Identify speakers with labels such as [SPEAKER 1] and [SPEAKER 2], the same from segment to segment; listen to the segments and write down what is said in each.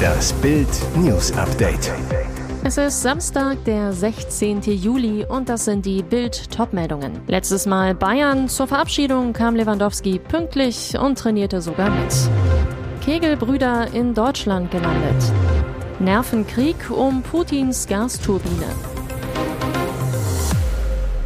[SPEAKER 1] Das Bild News Update.
[SPEAKER 2] Es ist Samstag, der 16. Juli und das sind die Bild-Top-Meldungen. Letztes Mal Bayern. Zur Verabschiedung kam Lewandowski pünktlich und trainierte sogar mit. Kegelbrüder in Deutschland gelandet. Nervenkrieg um Putins Gasturbine.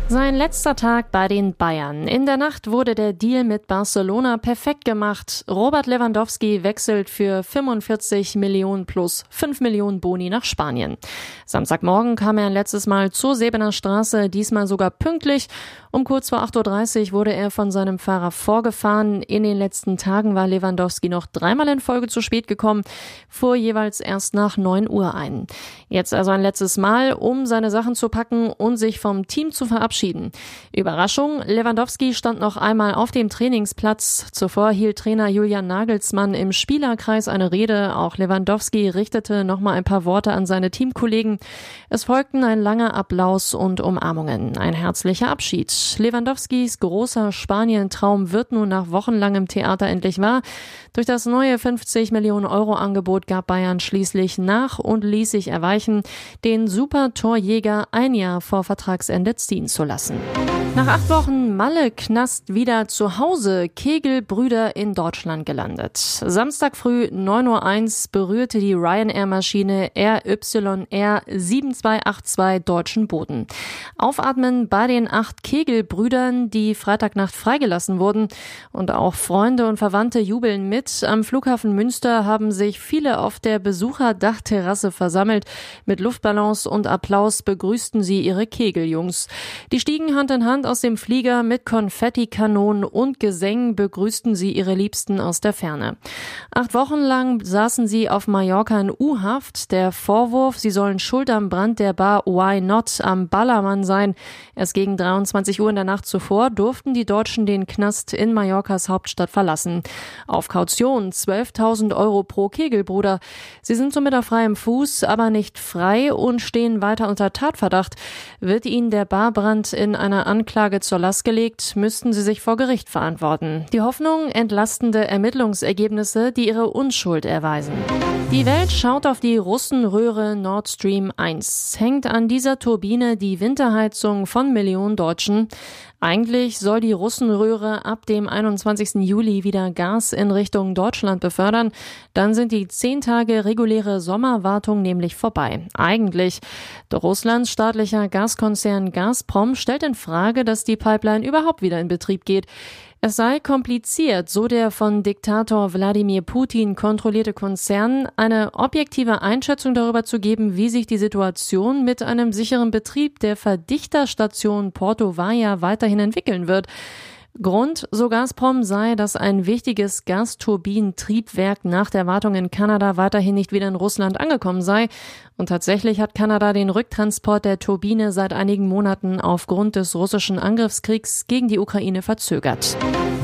[SPEAKER 2] Sein letzter Tag bei den Bayern. In der Nacht wurde der Deal mit Barcelona perfekt gemacht. Robert Lewandowski wechselt für 45 Millionen plus 5 Millionen Boni nach Spanien. Samstagmorgen kam er ein letztes Mal zur Sebener Straße, diesmal sogar pünktlich. Um kurz vor 8.30 Uhr wurde er von seinem Fahrer vorgefahren. In den letzten Tagen war Lewandowski noch dreimal in Folge zu spät gekommen, fuhr jeweils erst nach 9 Uhr ein. Jetzt also ein letztes Mal, um seine Sachen zu packen und sich vom Team zu verabschieden verabschieden. Überraschung, Lewandowski stand noch einmal auf dem Trainingsplatz. Zuvor hielt Trainer Julian Nagelsmann im Spielerkreis eine Rede. Auch Lewandowski richtete noch mal ein paar Worte an seine Teamkollegen. Es folgten ein langer Applaus und Umarmungen. Ein herzlicher Abschied. Lewandowskis großer Spanien-Traum wird nun nach wochenlangem Theater endlich wahr. Durch das neue 50 Millionen Euro Angebot gab Bayern schließlich nach und ließ sich erweichen, den Super-Torjäger ein Jahr vor Vertragsende ziehen zu lassen. Nach acht Wochen Malle-Knast wieder zu Hause, Kegelbrüder in Deutschland gelandet. Samstag früh 9.01 Uhr berührte die Ryanair-Maschine RYR 7282 deutschen Boden. Aufatmen bei den acht Kegelbrüdern, die Freitagnacht freigelassen wurden. Und auch Freunde und Verwandte jubeln mit. Am Flughafen Münster haben sich viele auf der Besucherdachterrasse versammelt. Mit Luftballons und Applaus begrüßten sie ihre Kegeljungs. Die stiegen Hand in Hand Hand aus dem Flieger mit Konfettikanonen und Gesängen begrüßten sie ihre Liebsten aus der Ferne. Acht Wochen lang saßen sie auf Mallorca in U-Haft. Der Vorwurf, sie sollen schuld am Brand der Bar Why Not am Ballermann sein. Erst gegen 23 Uhr in der Nacht zuvor durften die Deutschen den Knast in Mallorcas Hauptstadt verlassen. Auf Kaution 12.000 Euro pro Kegelbruder. Sie sind somit auf freiem Fuß, aber nicht frei und stehen weiter unter Tatverdacht. Wird ihnen der Barbrand in einer Anklage Anklage zur Last gelegt, müssten sie sich vor Gericht verantworten. Die Hoffnung entlastende Ermittlungsergebnisse, die ihre Unschuld erweisen. Die Welt schaut auf die Russenröhre Nord Stream 1. Hängt an dieser Turbine die Winterheizung von Millionen Deutschen. Eigentlich soll die Russenröhre ab dem 21. Juli wieder Gas in Richtung Deutschland befördern. Dann sind die zehn Tage reguläre Sommerwartung nämlich vorbei. Eigentlich. Doch Russlands staatlicher Gaskonzern Gazprom stellt in Frage, dass die Pipeline überhaupt wieder in Betrieb geht. Es sei kompliziert, so der von Diktator Wladimir Putin kontrollierte Konzern, eine objektive Einschätzung darüber zu geben, wie sich die Situation mit einem sicheren Betrieb der Verdichterstation Porto Valle weiterhin entwickeln wird. Grund, so Gazprom, sei, dass ein wichtiges Gasturbinentriebwerk nach der Wartung in Kanada weiterhin nicht wieder in Russland angekommen sei. Und tatsächlich hat Kanada den Rücktransport der Turbine seit einigen Monaten aufgrund des russischen Angriffskriegs gegen die Ukraine verzögert.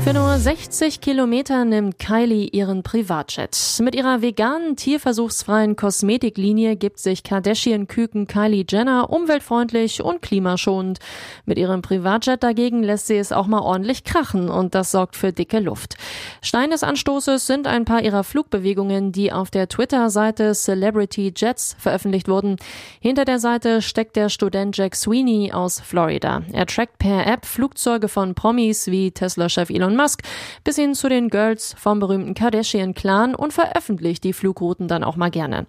[SPEAKER 2] Für nur 60 Kilometer nimmt Kylie ihren Privatjet. Mit ihrer veganen, tierversuchsfreien Kosmetiklinie gibt sich Kardashian-Küken Kylie Jenner umweltfreundlich und klimaschonend. Mit ihrem Privatjet dagegen lässt sie es auch mal ordentlich krachen und das sorgt für dicke Luft. Stein des Anstoßes sind ein paar ihrer Flugbewegungen, die auf der Twitter-Seite Celebrity Jets veröffentlicht wurden. Hinter der Seite steckt der Student Jack Sweeney aus Florida. Er trackt per App Flugzeuge von Promis wie Tesla-Chef Elon Elon Musk bis hin zu den Girls vom berühmten Kardashian-Clan und veröffentlicht die Flugrouten dann auch mal gerne.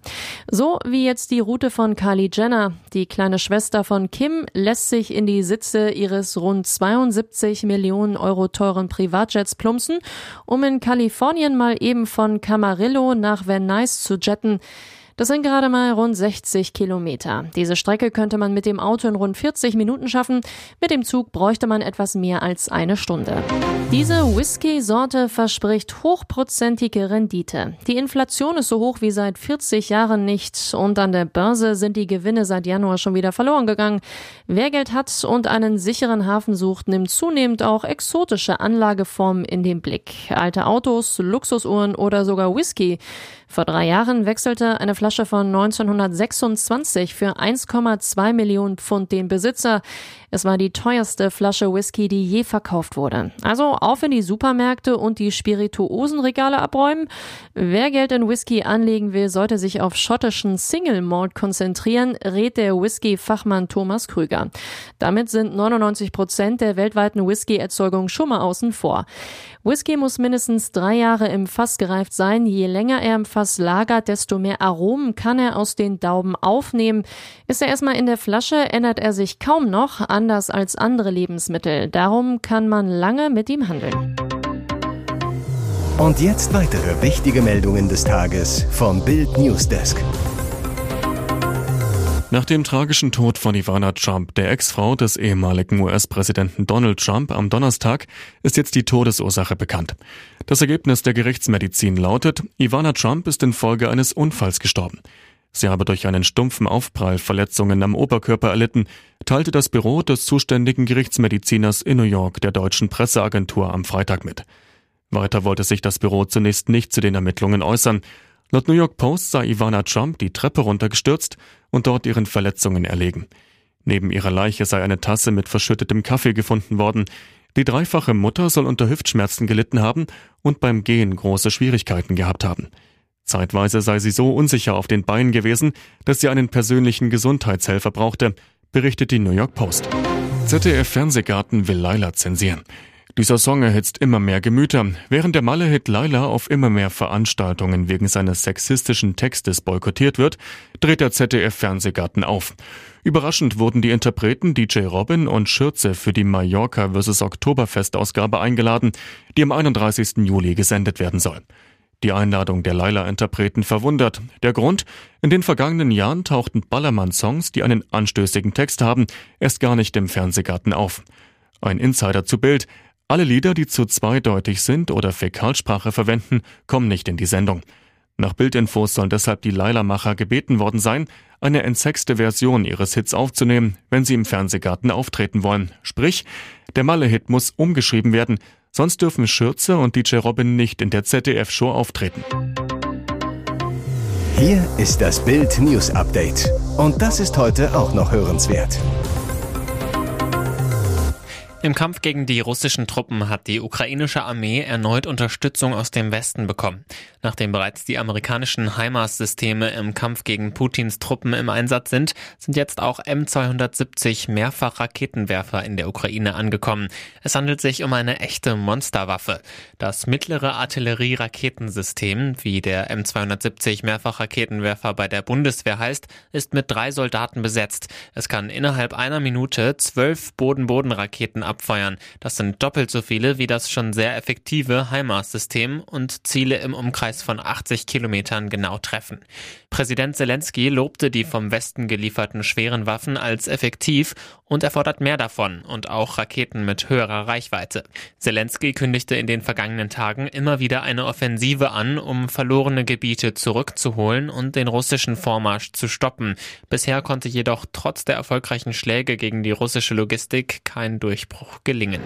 [SPEAKER 2] So wie jetzt die Route von Kylie Jenner. Die kleine Schwester von Kim lässt sich in die Sitze ihres rund 72 Millionen Euro teuren Privatjets plumpsen, um in Kalifornien mal eben von Camarillo nach Van Nuys zu jetten. Das sind gerade mal rund 60 Kilometer. Diese Strecke könnte man mit dem Auto in rund 40 Minuten schaffen. Mit dem Zug bräuchte man etwas mehr als eine Stunde. Diese Whisky-Sorte verspricht hochprozentige Rendite. Die Inflation ist so hoch wie seit 40 Jahren nicht und an der Börse sind die Gewinne seit Januar schon wieder verloren gegangen. Wer Geld hat und einen sicheren Hafen sucht, nimmt zunehmend auch exotische Anlageformen in den Blick. Alte Autos, Luxusuhren oder sogar Whisky. Vor drei Jahren wechselte eine Flasche von 1926 für 1,2 Millionen Pfund den Besitzer. Es war die teuerste Flasche Whisky, die je verkauft wurde. Also auf in die Supermärkte und die Spirituosenregale abräumen. Wer Geld in Whisky anlegen will, sollte sich auf schottischen Single Malt konzentrieren, rät der Whisky-Fachmann Thomas Krüger. Damit sind 99 Prozent der weltweiten Whisky-Erzeugung schon mal außen vor. Whisky muss mindestens drei Jahre im Fass gereift sein. Je länger er im Fass lagert, desto mehr Aromen kann er aus den Dauben aufnehmen. Ist er erstmal in der Flasche, ändert er sich kaum noch, anders als andere Lebensmittel. Darum kann man lange mit ihm handeln.
[SPEAKER 1] Und jetzt weitere wichtige Meldungen des Tages vom Bild Newsdesk.
[SPEAKER 3] Nach dem tragischen Tod von Ivana Trump, der Ex-Frau des ehemaligen US-Präsidenten Donald Trump, am Donnerstag ist jetzt die Todesursache bekannt. Das Ergebnis der Gerichtsmedizin lautet, Ivana Trump ist infolge eines Unfalls gestorben. Sie habe durch einen stumpfen Aufprall Verletzungen am Oberkörper erlitten, teilte das Büro des zuständigen Gerichtsmediziners in New York der deutschen Presseagentur am Freitag mit. Weiter wollte sich das Büro zunächst nicht zu den Ermittlungen äußern. Laut New York Post sei Ivana Trump die Treppe runtergestürzt und dort ihren Verletzungen erlegen. Neben ihrer Leiche sei eine Tasse mit verschüttetem Kaffee gefunden worden. Die dreifache Mutter soll unter Hüftschmerzen gelitten haben und beim Gehen große Schwierigkeiten gehabt haben. Zeitweise sei sie so unsicher auf den Beinen gewesen, dass sie einen persönlichen Gesundheitshelfer brauchte, berichtet die New York Post. ZDF Fernsehgarten will Laila zensieren. Dieser Song erhitzt immer mehr Gemüter. Während der Malle-Hit Laila auf immer mehr Veranstaltungen wegen seines sexistischen Textes boykottiert wird, dreht der ZDF-Fernsehgarten auf. Überraschend wurden die Interpreten DJ Robin und Schürze für die Mallorca vs. Oktoberfest-Ausgabe eingeladen, die am 31. Juli gesendet werden soll. Die Einladung der Laila-Interpreten verwundert. Der Grund? In den vergangenen Jahren tauchten Ballermann-Songs, die einen anstößigen Text haben, erst gar nicht im Fernsehgarten auf. Ein Insider zu Bild. Alle Lieder, die zu zweideutig sind oder Fäkalsprache verwenden, kommen nicht in die Sendung. Nach Bildinfos sollen deshalb die Leila-Macher gebeten worden sein, eine entsexte Version ihres Hits aufzunehmen, wenn sie im Fernsehgarten auftreten wollen. Sprich, der Malle-Hit muss umgeschrieben werden, sonst dürfen Schürze und DJ Robin nicht in der ZDF-Show auftreten.
[SPEAKER 1] Hier ist das Bild News Update. Und das ist heute auch noch hörenswert.
[SPEAKER 4] Im Kampf gegen die russischen Truppen hat die ukrainische Armee erneut Unterstützung aus dem Westen bekommen. Nachdem bereits die amerikanischen HIMARS-Systeme im Kampf gegen Putins Truppen im Einsatz sind, sind jetzt auch M270 Mehrfachraketenwerfer in der Ukraine angekommen. Es handelt sich um eine echte Monsterwaffe. Das mittlere Artillerie-Raketensystem, wie der M270 Mehrfachraketenwerfer bei der Bundeswehr heißt, ist mit drei Soldaten besetzt. Es kann innerhalb einer Minute zwölf Boden-Boden-Raketen abfeuern. Das sind doppelt so viele wie das schon sehr effektive HIMARS-System und Ziele im Umkreis von 80 Kilometern genau treffen. Präsident Zelensky lobte die vom Westen gelieferten schweren Waffen als effektiv und er fordert mehr davon und auch Raketen mit höherer Reichweite. Zelensky kündigte in den vergangenen Tagen immer wieder eine Offensive an, um verlorene Gebiete zurückzuholen und den russischen Vormarsch zu stoppen. Bisher konnte jedoch trotz der erfolgreichen Schläge gegen die russische Logistik kein Durchbruch gelingen.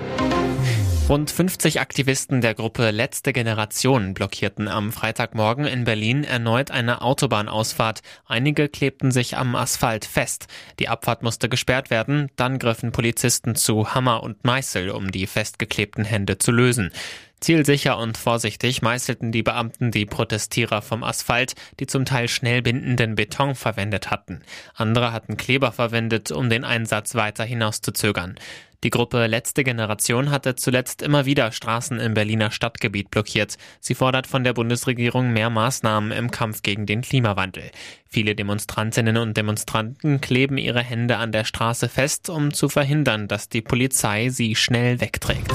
[SPEAKER 4] Rund 50 Aktivisten der Gruppe Letzte Generation blockierten am Freitagmorgen in Berlin erneut eine Autobahnausfahrt. Einige klebten sich am Asphalt fest. Die Abfahrt musste gesperrt werden. Dann griffen Polizisten zu Hammer und Meißel, um die festgeklebten Hände zu lösen. Zielsicher und vorsichtig meißelten die Beamten die Protestierer vom Asphalt, die zum Teil schnell bindenden Beton verwendet hatten. Andere hatten Kleber verwendet, um den Einsatz weiter hinauszuzögern. Die Gruppe Letzte Generation hatte zuletzt immer wieder Straßen im Berliner Stadtgebiet blockiert. Sie fordert von der Bundesregierung mehr Maßnahmen im Kampf gegen den Klimawandel. Viele Demonstrantinnen und Demonstranten kleben ihre Hände an der Straße fest, um zu verhindern, dass die Polizei sie schnell wegträgt.